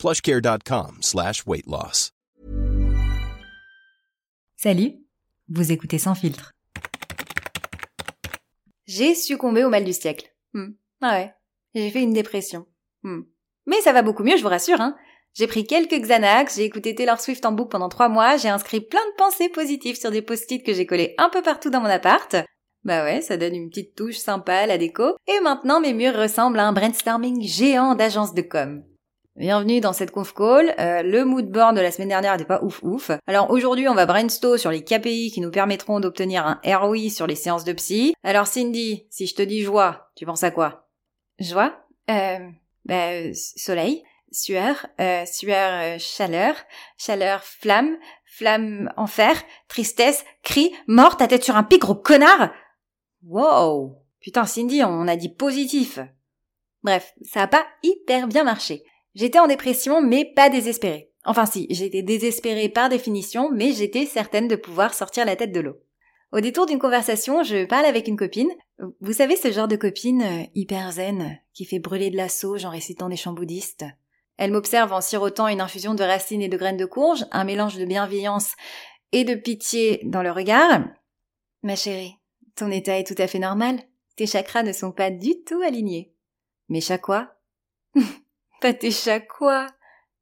plushcare.com slash weight loss. Salut, vous écoutez Sans filtre. J'ai succombé au mal du siècle. Hmm. Ah ouais, j'ai fait une dépression. Hmm. Mais ça va beaucoup mieux, je vous rassure. Hein. J'ai pris quelques Xanax, j'ai écouté Taylor Swift en boucle pendant trois mois, j'ai inscrit plein de pensées positives sur des post-it que j'ai collés un peu partout dans mon appart. Bah ouais, ça donne une petite touche sympa à la déco. Et maintenant, mes murs ressemblent à un brainstorming géant d'agence de com. Bienvenue dans cette conf call. Euh, le mood board de la semaine dernière n'était pas ouf ouf. Alors aujourd'hui, on va brainstorm sur les KPI qui nous permettront d'obtenir un ROI sur les séances de psy. Alors Cindy, si je te dis joie, tu penses à quoi? Joie? Euh... Bah, soleil. Sueur, euh, sueur, euh, chaleur, chaleur, flamme, flamme, enfer, tristesse, cri, mort, ta tête sur un pic, gros connard Wow Putain, Cindy, on a dit positif. Bref, ça a pas hyper bien marché. J'étais en dépression, mais pas désespérée. Enfin si, j'étais désespérée par définition, mais j'étais certaine de pouvoir sortir la tête de l'eau. Au détour d'une conversation, je parle avec une copine. Vous savez ce genre de copine euh, hyper zen, qui fait brûler de la sauge en récitant des chants bouddhistes? Elle m'observe en sirotant une infusion de racines et de graines de courge, un mélange de bienveillance et de pitié dans le regard. Ma chérie, ton état est tout à fait normal. Tes chakras ne sont pas du tout alignés. Mes quoi Pas tes quoi?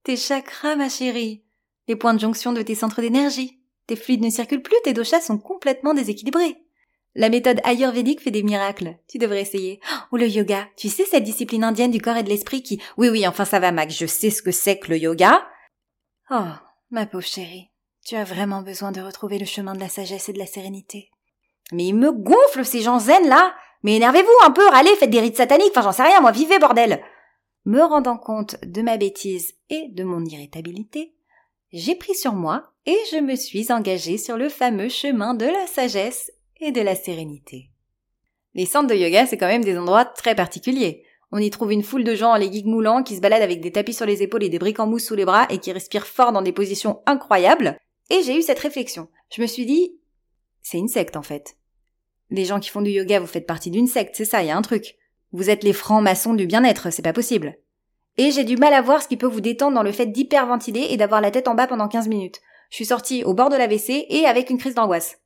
Tes chakras, ma chérie. Les points de jonction de tes centres d'énergie. Tes fluides ne circulent plus, tes doshas sont complètement déséquilibrés. La méthode ayurvédique fait des miracles. Tu devrais essayer. Ou le yoga. Tu sais cette discipline indienne du corps et de l'esprit qui... Oui, oui, enfin ça va, Max. Je sais ce que c'est que le yoga. Oh, ma pauvre chérie. Tu as vraiment besoin de retrouver le chemin de la sagesse et de la sérénité. Mais ils me gonflent, ces gens zen, là! Mais énervez-vous un peu, râlez, faites des rites sataniques, enfin j'en sais rien, moi, vivez, bordel! Me rendant compte de ma bêtise et de mon irritabilité, j'ai pris sur moi et je me suis engagée sur le fameux chemin de la sagesse et de la sérénité. Les centres de yoga, c'est quand même des endroits très particuliers. On y trouve une foule de gens en leggings moulants qui se baladent avec des tapis sur les épaules et des briques en mousse sous les bras et qui respirent fort dans des positions incroyables. Et j'ai eu cette réflexion. Je me suis dit, c'est une secte en fait. Les gens qui font du yoga, vous faites partie d'une secte, c'est ça, il y a un truc. Vous êtes les francs-maçons du bien-être, c'est pas possible. Et j'ai du mal à voir ce qui peut vous détendre dans le fait d'hyperventiler et d'avoir la tête en bas pendant 15 minutes. Je suis sortie au bord de la WC et avec une crise d'angoisse.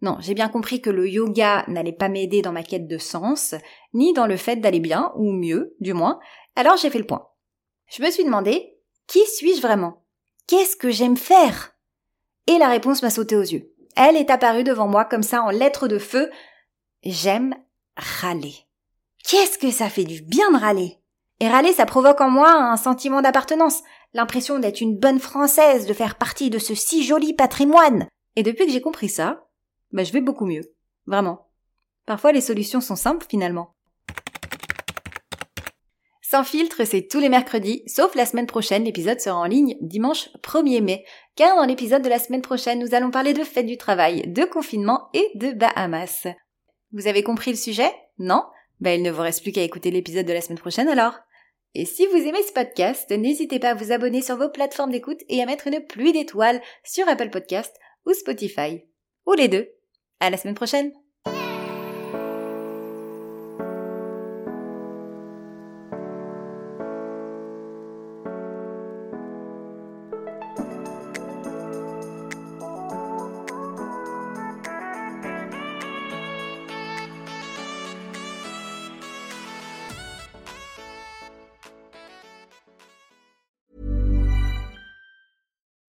Non, j'ai bien compris que le yoga n'allait pas m'aider dans ma quête de sens, ni dans le fait d'aller bien, ou mieux, du moins, alors j'ai fait le point. Je me suis demandé, qui suis-je vraiment? Qu'est-ce que j'aime faire? Et la réponse m'a sauté aux yeux. Elle est apparue devant moi comme ça en lettres de feu. J'aime râler. Qu'est-ce que ça fait du bien de râler Et râler, ça provoque en moi un sentiment d'appartenance, l'impression d'être une bonne française, de faire partie de ce si joli patrimoine. Et depuis que j'ai compris ça, bah je vais beaucoup mieux. Vraiment. Parfois les solutions sont simples finalement. Sans filtre, c'est tous les mercredis, sauf la semaine prochaine, l'épisode sera en ligne dimanche 1er mai, car dans l'épisode de la semaine prochaine, nous allons parler de fête du travail, de confinement et de Bahamas. Vous avez compris le sujet? Non? Ben il ne vous reste plus qu'à écouter l'épisode de la semaine prochaine alors. Et si vous aimez ce podcast, n'hésitez pas à vous abonner sur vos plateformes d'écoute et à mettre une pluie d'étoiles sur Apple Podcast ou Spotify. Ou les deux. À la semaine prochaine